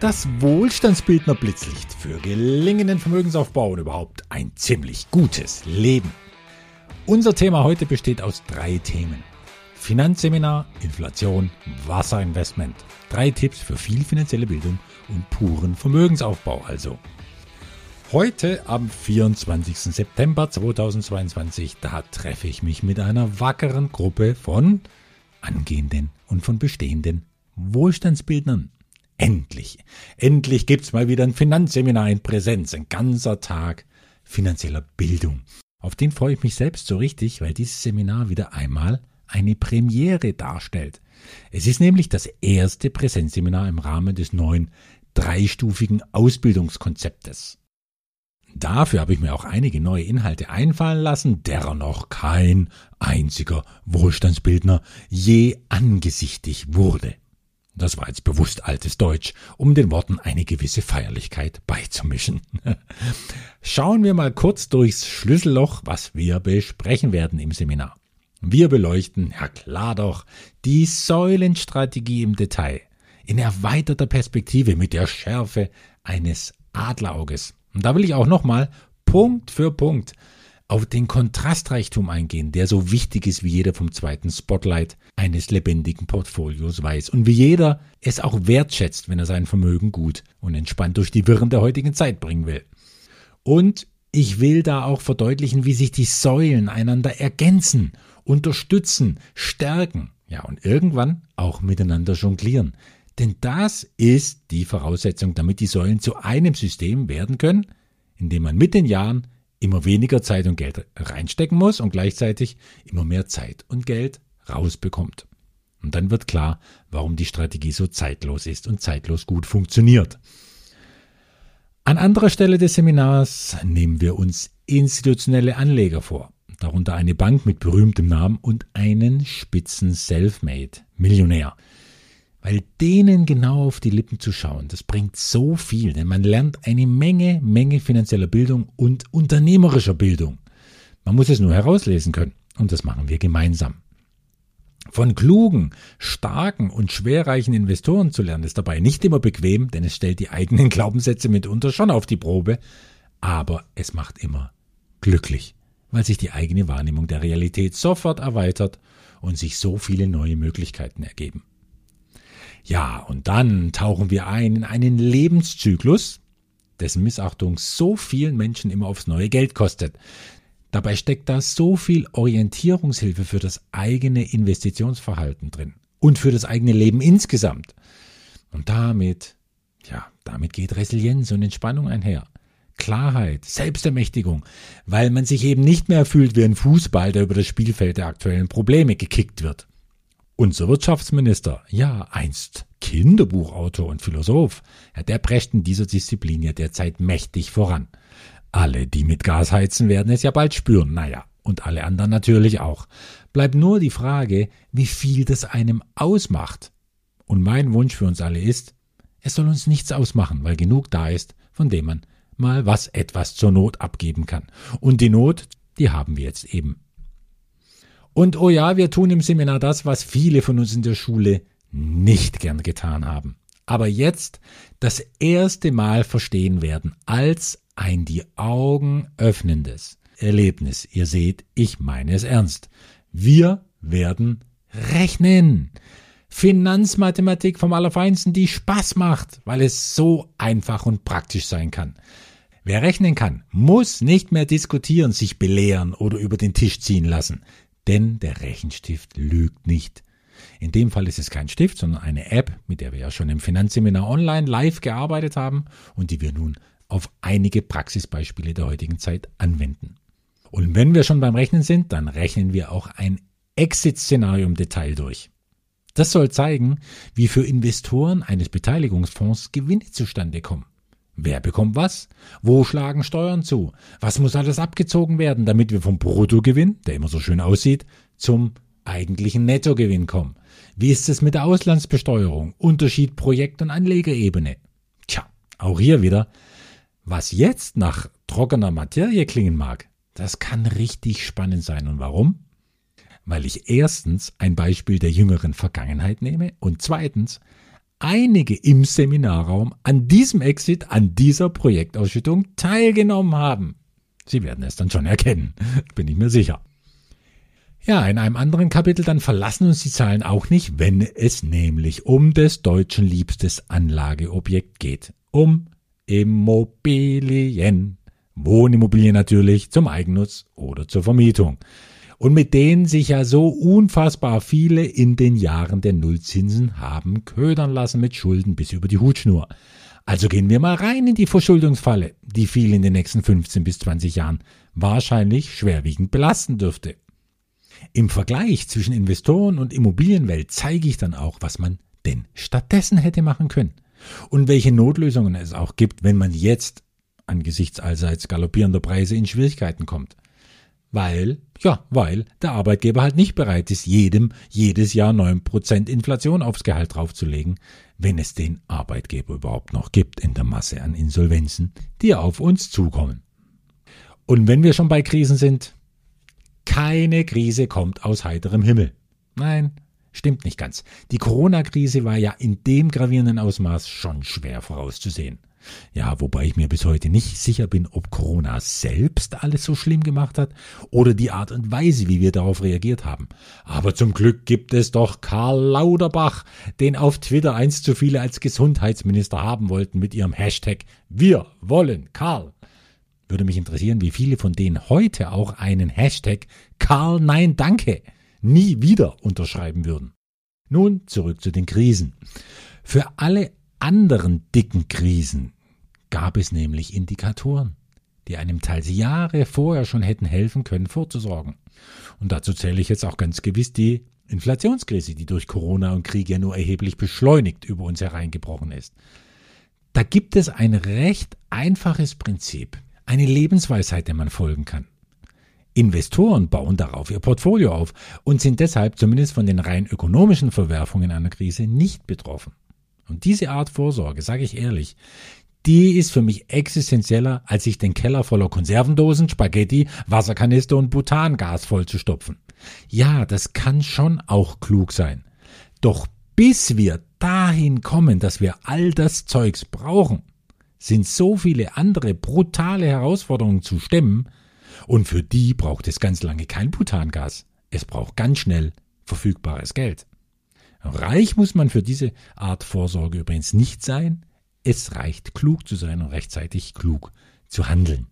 Das Wohlstandsbildner Blitzlicht für gelingenden Vermögensaufbau und überhaupt ein ziemlich gutes Leben. Unser Thema heute besteht aus drei Themen. Finanzseminar, Inflation, Wasserinvestment. Drei Tipps für viel finanzielle Bildung und puren Vermögensaufbau also. Heute am 24. September 2022, da treffe ich mich mit einer wackeren Gruppe von angehenden und von bestehenden Wohlstandsbildnern. Endlich, endlich gibt's mal wieder ein Finanzseminar in Präsenz, ein ganzer Tag finanzieller Bildung. Auf den freue ich mich selbst so richtig, weil dieses Seminar wieder einmal eine Premiere darstellt. Es ist nämlich das erste Präsenzseminar im Rahmen des neuen dreistufigen Ausbildungskonzeptes. Dafür habe ich mir auch einige neue Inhalte einfallen lassen, derer noch kein einziger Wohlstandsbildner je angesichtig wurde. Das war jetzt bewusst altes Deutsch, um den Worten eine gewisse Feierlichkeit beizumischen. Schauen wir mal kurz durchs Schlüsselloch, was wir besprechen werden im Seminar. Wir beleuchten, ja klar doch, die Säulenstrategie im Detail, in erweiterter Perspektive mit der Schärfe eines Adlerauges. Und da will ich auch nochmal Punkt für Punkt auf den Kontrastreichtum eingehen, der so wichtig ist, wie jeder vom zweiten Spotlight eines lebendigen Portfolios weiß und wie jeder es auch wertschätzt, wenn er sein Vermögen gut und entspannt durch die Wirren der heutigen Zeit bringen will. Und ich will da auch verdeutlichen, wie sich die Säulen einander ergänzen, unterstützen, stärken, ja und irgendwann auch miteinander jonglieren. Denn das ist die Voraussetzung, damit die Säulen zu einem System werden können, in dem man mit den Jahren immer weniger Zeit und Geld reinstecken muss und gleichzeitig immer mehr Zeit und Geld rausbekommt. Und dann wird klar, warum die Strategie so zeitlos ist und zeitlos gut funktioniert. An anderer Stelle des Seminars nehmen wir uns institutionelle Anleger vor, darunter eine Bank mit berühmtem Namen und einen spitzen Selfmade-Millionär. Weil denen genau auf die Lippen zu schauen, das bringt so viel, denn man lernt eine Menge, Menge finanzieller Bildung und unternehmerischer Bildung. Man muss es nur herauslesen können und das machen wir gemeinsam. Von klugen, starken und schwerreichen Investoren zu lernen, ist dabei nicht immer bequem, denn es stellt die eigenen Glaubenssätze mitunter schon auf die Probe, aber es macht immer glücklich, weil sich die eigene Wahrnehmung der Realität sofort erweitert und sich so viele neue Möglichkeiten ergeben. Ja, und dann tauchen wir ein in einen Lebenszyklus, dessen Missachtung so vielen Menschen immer aufs neue Geld kostet. Dabei steckt da so viel Orientierungshilfe für das eigene Investitionsverhalten drin und für das eigene Leben insgesamt. Und damit, ja, damit geht Resilienz und Entspannung einher. Klarheit, Selbstermächtigung, weil man sich eben nicht mehr fühlt wie ein Fußball, der über das Spielfeld der aktuellen Probleme gekickt wird. Unser Wirtschaftsminister, ja, einst Kinderbuchautor und Philosoph, ja, der prescht in dieser Disziplin ja derzeit mächtig voran. Alle, die mit Gas heizen, werden es ja bald spüren, naja, und alle anderen natürlich auch. Bleibt nur die Frage, wie viel das einem ausmacht. Und mein Wunsch für uns alle ist, es soll uns nichts ausmachen, weil genug da ist, von dem man mal was etwas zur Not abgeben kann. Und die Not, die haben wir jetzt eben. Und oh ja, wir tun im Seminar das, was viele von uns in der Schule nicht gern getan haben. Aber jetzt das erste Mal verstehen werden als ein die Augen öffnendes Erlebnis. Ihr seht, ich meine es ernst. Wir werden rechnen. Finanzmathematik vom Allerfeinsten, die Spaß macht, weil es so einfach und praktisch sein kann. Wer rechnen kann, muss nicht mehr diskutieren, sich belehren oder über den Tisch ziehen lassen denn der Rechenstift lügt nicht. In dem Fall ist es kein Stift, sondern eine App, mit der wir ja schon im Finanzseminar online live gearbeitet haben und die wir nun auf einige Praxisbeispiele der heutigen Zeit anwenden. Und wenn wir schon beim Rechnen sind, dann rechnen wir auch ein Exit-Szenario im Detail durch. Das soll zeigen, wie für Investoren eines Beteiligungsfonds Gewinne zustande kommen. Wer bekommt was? Wo schlagen Steuern zu? Was muss alles abgezogen werden, damit wir vom Bruttogewinn, der immer so schön aussieht, zum eigentlichen Nettogewinn kommen? Wie ist es mit der Auslandsbesteuerung? Unterschied Projekt- und Anlegerebene? Tja, auch hier wieder. Was jetzt nach trockener Materie klingen mag, das kann richtig spannend sein. Und warum? Weil ich erstens ein Beispiel der jüngeren Vergangenheit nehme und zweitens einige im Seminarraum an diesem Exit, an dieser Projektausschüttung teilgenommen haben. Sie werden es dann schon erkennen, bin ich mir sicher. Ja, in einem anderen Kapitel dann verlassen uns die Zahlen auch nicht, wenn es nämlich um des Deutschen liebstes Anlageobjekt geht. Um Immobilien. Wohnimmobilien natürlich zum Eigennutz oder zur Vermietung. Und mit denen sich ja so unfassbar viele in den Jahren der Nullzinsen haben ködern lassen mit Schulden bis über die Hutschnur. Also gehen wir mal rein in die Verschuldungsfalle, die viel in den nächsten 15 bis 20 Jahren wahrscheinlich schwerwiegend belasten dürfte. Im Vergleich zwischen Investoren und Immobilienwelt zeige ich dann auch, was man denn stattdessen hätte machen können und welche Notlösungen es auch gibt, wenn man jetzt angesichts allseits galoppierender Preise in Schwierigkeiten kommt. Weil, ja, weil der Arbeitgeber halt nicht bereit ist, jedem jedes Jahr neun Prozent Inflation aufs Gehalt draufzulegen, wenn es den Arbeitgeber überhaupt noch gibt in der Masse an Insolvenzen, die auf uns zukommen. Und wenn wir schon bei Krisen sind, keine Krise kommt aus heiterem Himmel. Nein, stimmt nicht ganz. Die Corona-Krise war ja in dem gravierenden Ausmaß schon schwer vorauszusehen. Ja, wobei ich mir bis heute nicht sicher bin, ob Corona selbst alles so schlimm gemacht hat oder die Art und Weise, wie wir darauf reagiert haben. Aber zum Glück gibt es doch Karl Lauterbach, den auf Twitter einst zu viele als Gesundheitsminister haben wollten mit ihrem Hashtag Wir wollen Karl. Würde mich interessieren, wie viele von denen heute auch einen Hashtag Karl Nein Danke nie wieder unterschreiben würden. Nun zurück zu den Krisen. Für alle anderen dicken Krisen gab es nämlich Indikatoren, die einem teils Jahre vorher schon hätten helfen können, vorzusorgen. Und dazu zähle ich jetzt auch ganz gewiss die Inflationskrise, die durch Corona und Krieg ja nur erheblich beschleunigt über uns hereingebrochen ist. Da gibt es ein recht einfaches Prinzip, eine Lebensweisheit, der man folgen kann. Investoren bauen darauf ihr Portfolio auf und sind deshalb zumindest von den rein ökonomischen Verwerfungen einer Krise nicht betroffen. Und diese Art Vorsorge, sage ich ehrlich, die ist für mich existenzieller, als sich den Keller voller Konservendosen, Spaghetti, Wasserkanister und Butangas vollzustopfen. Ja, das kann schon auch klug sein. Doch bis wir dahin kommen, dass wir all das Zeugs brauchen, sind so viele andere brutale Herausforderungen zu stemmen, und für die braucht es ganz lange kein Butangas. Es braucht ganz schnell verfügbares Geld. Reich muss man für diese Art Vorsorge übrigens nicht sein. Es reicht klug zu sein und rechtzeitig klug zu handeln.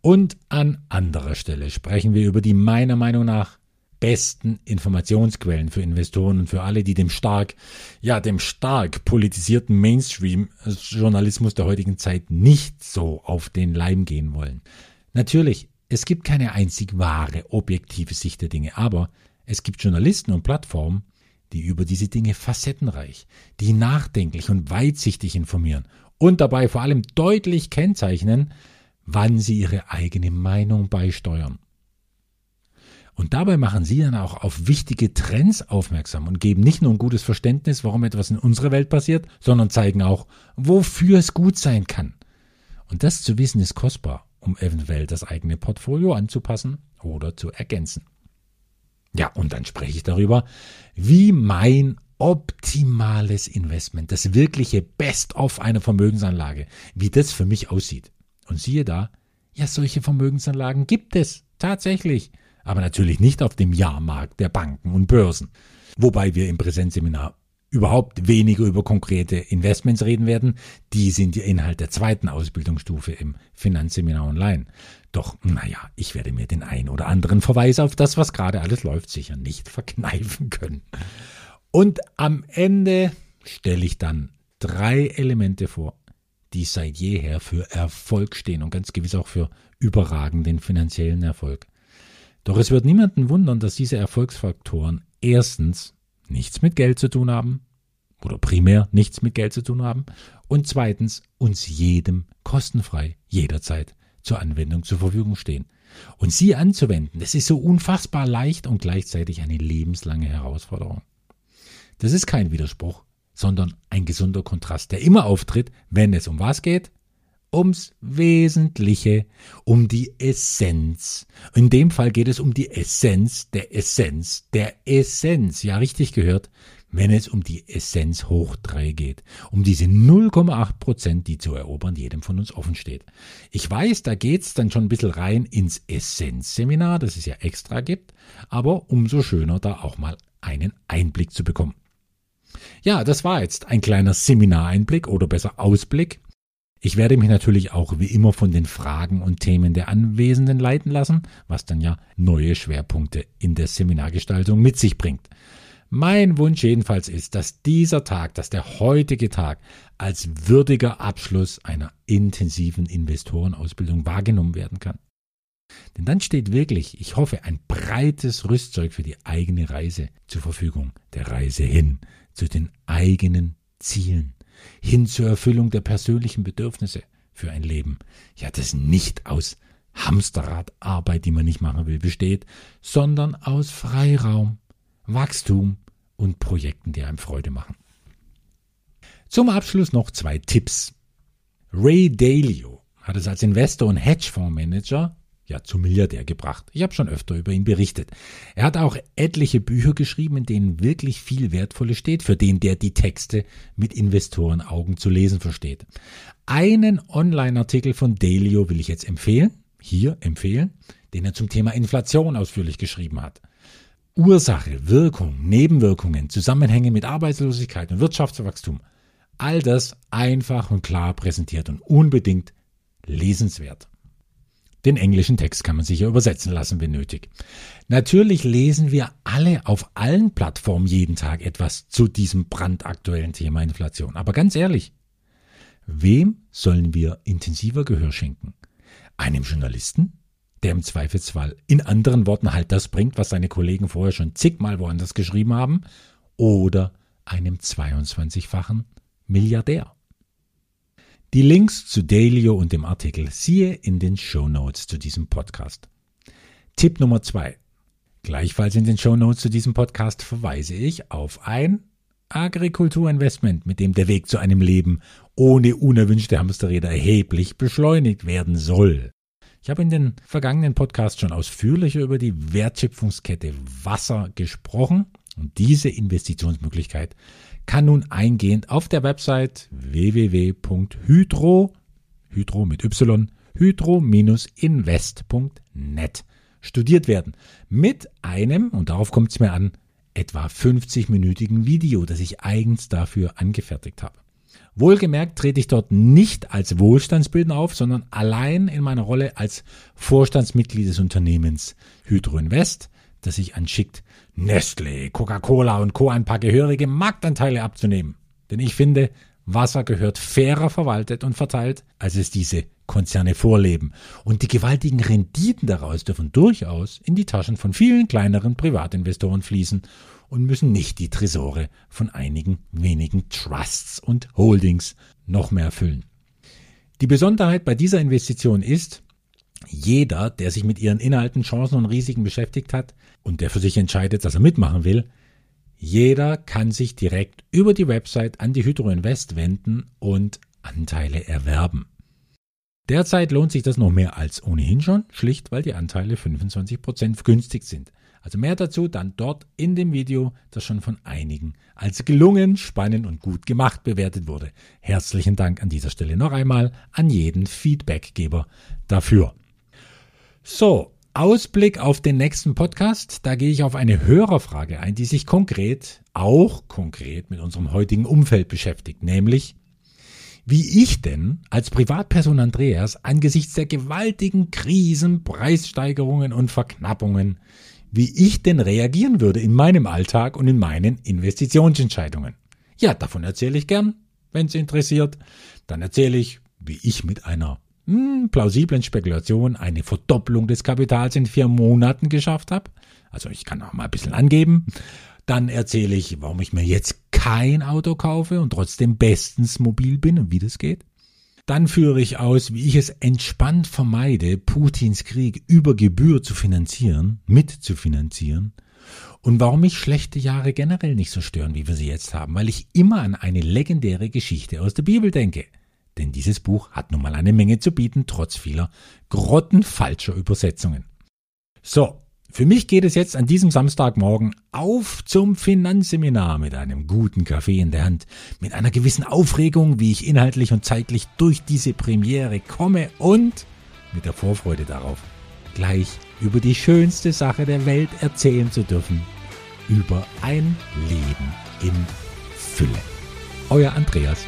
Und an anderer Stelle sprechen wir über die meiner Meinung nach besten Informationsquellen für Investoren und für alle, die dem stark, ja, dem stark politisierten Mainstream-Journalismus der heutigen Zeit nicht so auf den Leim gehen wollen. Natürlich, es gibt keine einzig wahre, objektive Sicht der Dinge, aber es gibt Journalisten und Plattformen, die über diese Dinge facettenreich, die nachdenklich und weitsichtig informieren und dabei vor allem deutlich kennzeichnen, wann sie ihre eigene Meinung beisteuern. Und dabei machen sie dann auch auf wichtige Trends aufmerksam und geben nicht nur ein gutes Verständnis, warum etwas in unserer Welt passiert, sondern zeigen auch, wofür es gut sein kann. Und das zu wissen ist kostbar, um eventuell das eigene Portfolio anzupassen oder zu ergänzen. Ja, und dann spreche ich darüber, wie mein optimales Investment, das wirkliche Best-of einer Vermögensanlage, wie das für mich aussieht. Und siehe da, ja, solche Vermögensanlagen gibt es tatsächlich aber natürlich nicht auf dem Jahrmarkt der Banken und Börsen. Wobei wir im Präsenzseminar überhaupt weniger über konkrete Investments reden werden. Die sind ja Inhalt der zweiten Ausbildungsstufe im Finanzseminar online. Doch, naja, ich werde mir den ein oder anderen Verweis auf das, was gerade alles läuft, sicher nicht verkneifen können. Und am Ende stelle ich dann drei Elemente vor, die seit jeher für Erfolg stehen und ganz gewiss auch für überragenden finanziellen Erfolg. Doch es wird niemanden wundern, dass diese Erfolgsfaktoren erstens nichts mit Geld zu tun haben oder primär nichts mit Geld zu tun haben und zweitens uns jedem kostenfrei jederzeit zur Anwendung zur Verfügung stehen. Und sie anzuwenden, das ist so unfassbar leicht und gleichzeitig eine lebenslange Herausforderung. Das ist kein Widerspruch, sondern ein gesunder Kontrast, der immer auftritt, wenn es um was geht? ums Wesentliche, um die Essenz. In dem Fall geht es um die Essenz der Essenz der Essenz. Ja, richtig gehört, wenn es um die Essenz hoch 3 geht, um diese 0,8 Prozent, die zu erobern jedem von uns offen steht. Ich weiß, da geht's dann schon ein bisschen rein ins Essenzseminar, das es ja extra gibt, aber umso schöner, da auch mal einen Einblick zu bekommen. Ja, das war jetzt ein kleiner Seminareinblick oder besser Ausblick. Ich werde mich natürlich auch wie immer von den Fragen und Themen der Anwesenden leiten lassen, was dann ja neue Schwerpunkte in der Seminargestaltung mit sich bringt. Mein Wunsch jedenfalls ist, dass dieser Tag, dass der heutige Tag als würdiger Abschluss einer intensiven Investorenausbildung wahrgenommen werden kann. Denn dann steht wirklich, ich hoffe, ein breites Rüstzeug für die eigene Reise zur Verfügung, der Reise hin zu den eigenen Zielen, hin zur Erfüllung der persönlichen Bedürfnisse für ein Leben, ja, das nicht aus Hamsterradarbeit, die man nicht machen will, besteht, sondern aus Freiraum, Wachstum und Projekten, die einem Freude machen. Zum Abschluss noch zwei Tipps. Ray Dalio hat es als Investor und Hedgefondsmanager ja zum Milliardär gebracht. Ich habe schon öfter über ihn berichtet. Er hat auch etliche Bücher geschrieben, in denen wirklich viel Wertvolles steht, für den der die Texte mit Investorenaugen zu lesen versteht. Einen Online-Artikel von Dalio will ich jetzt empfehlen, hier empfehlen, den er zum Thema Inflation ausführlich geschrieben hat. Ursache, Wirkung, Nebenwirkungen, Zusammenhänge mit Arbeitslosigkeit und Wirtschaftswachstum. All das einfach und klar präsentiert und unbedingt lesenswert. Den englischen Text kann man sicher übersetzen lassen, wenn nötig. Natürlich lesen wir alle auf allen Plattformen jeden Tag etwas zu diesem brandaktuellen Thema Inflation. Aber ganz ehrlich, wem sollen wir intensiver Gehör schenken? Einem Journalisten? Der im Zweifelsfall in anderen Worten halt das bringt, was seine Kollegen vorher schon zigmal woanders geschrieben haben, oder einem 22-fachen Milliardär. Die Links zu Dalio und dem Artikel siehe in den Show Notes zu diesem Podcast. Tipp Nummer zwei. Gleichfalls in den Show Notes zu diesem Podcast verweise ich auf ein Agrikurinvestment, mit dem der Weg zu einem Leben ohne unerwünschte Hamsterräder erheblich beschleunigt werden soll. Ich habe in den vergangenen Podcasts schon ausführlicher über die Wertschöpfungskette Wasser gesprochen und diese Investitionsmöglichkeit kann nun eingehend auf der Website www.hydro, hydro mit y, hydro-invest.net studiert werden. Mit einem, und darauf kommt es mir an, etwa 50-minütigen Video, das ich eigens dafür angefertigt habe. Wohlgemerkt trete ich dort nicht als Wohlstandsbildner auf, sondern allein in meiner Rolle als Vorstandsmitglied des Unternehmens Hydro Invest, das sich anschickt, Nestle, Coca-Cola und Co. ein paar gehörige Marktanteile abzunehmen. Denn ich finde, Wasser gehört fairer verwaltet und verteilt, als es diese Konzerne vorleben. Und die gewaltigen Renditen daraus dürfen durchaus in die Taschen von vielen kleineren Privatinvestoren fließen und müssen nicht die Tresore von einigen wenigen Trusts und Holdings noch mehr füllen. Die Besonderheit bei dieser Investition ist, jeder, der sich mit ihren Inhalten, Chancen und Risiken beschäftigt hat und der für sich entscheidet, dass er mitmachen will, jeder kann sich direkt über die Website an die Hydro Invest wenden und Anteile erwerben. Derzeit lohnt sich das noch mehr als ohnehin schon, schlicht weil die Anteile 25% günstig sind. Also mehr dazu dann dort in dem Video, das schon von einigen als gelungen, spannend und gut gemacht bewertet wurde. Herzlichen Dank an dieser Stelle noch einmal an jeden Feedbackgeber dafür. So, Ausblick auf den nächsten Podcast. Da gehe ich auf eine Hörerfrage ein, die sich konkret, auch konkret mit unserem heutigen Umfeld beschäftigt, nämlich wie ich denn als Privatperson Andreas angesichts der gewaltigen Krisen, Preissteigerungen und Verknappungen wie ich denn reagieren würde in meinem Alltag und in meinen Investitionsentscheidungen. Ja, davon erzähle ich gern, wenn es interessiert. Dann erzähle ich, wie ich mit einer hm, plausiblen Spekulation eine Verdopplung des Kapitals in vier Monaten geschafft habe. Also ich kann auch mal ein bisschen angeben. Dann erzähle ich, warum ich mir jetzt kein Auto kaufe und trotzdem bestens mobil bin und wie das geht. Dann führe ich aus, wie ich es entspannt vermeide, Putins Krieg über Gebühr zu finanzieren, mitzufinanzieren und warum mich schlechte Jahre generell nicht so stören, wie wir sie jetzt haben, weil ich immer an eine legendäre Geschichte aus der Bibel denke. Denn dieses Buch hat nun mal eine Menge zu bieten, trotz vieler grottenfalscher Übersetzungen. So, Für mich geht es jetzt an diesem Samstagmorgen auf zum Finanzseminar mit einem guten Kaffee in der Hand, mit einer gewissen Aufregung, wie ich inhaltlich und zeitlich durch diese Premiere komme und mit der Vorfreude darauf, gleich über die schönste Sache der Welt erzählen zu dürfen, über ein Leben in Fülle. Euer Andreas.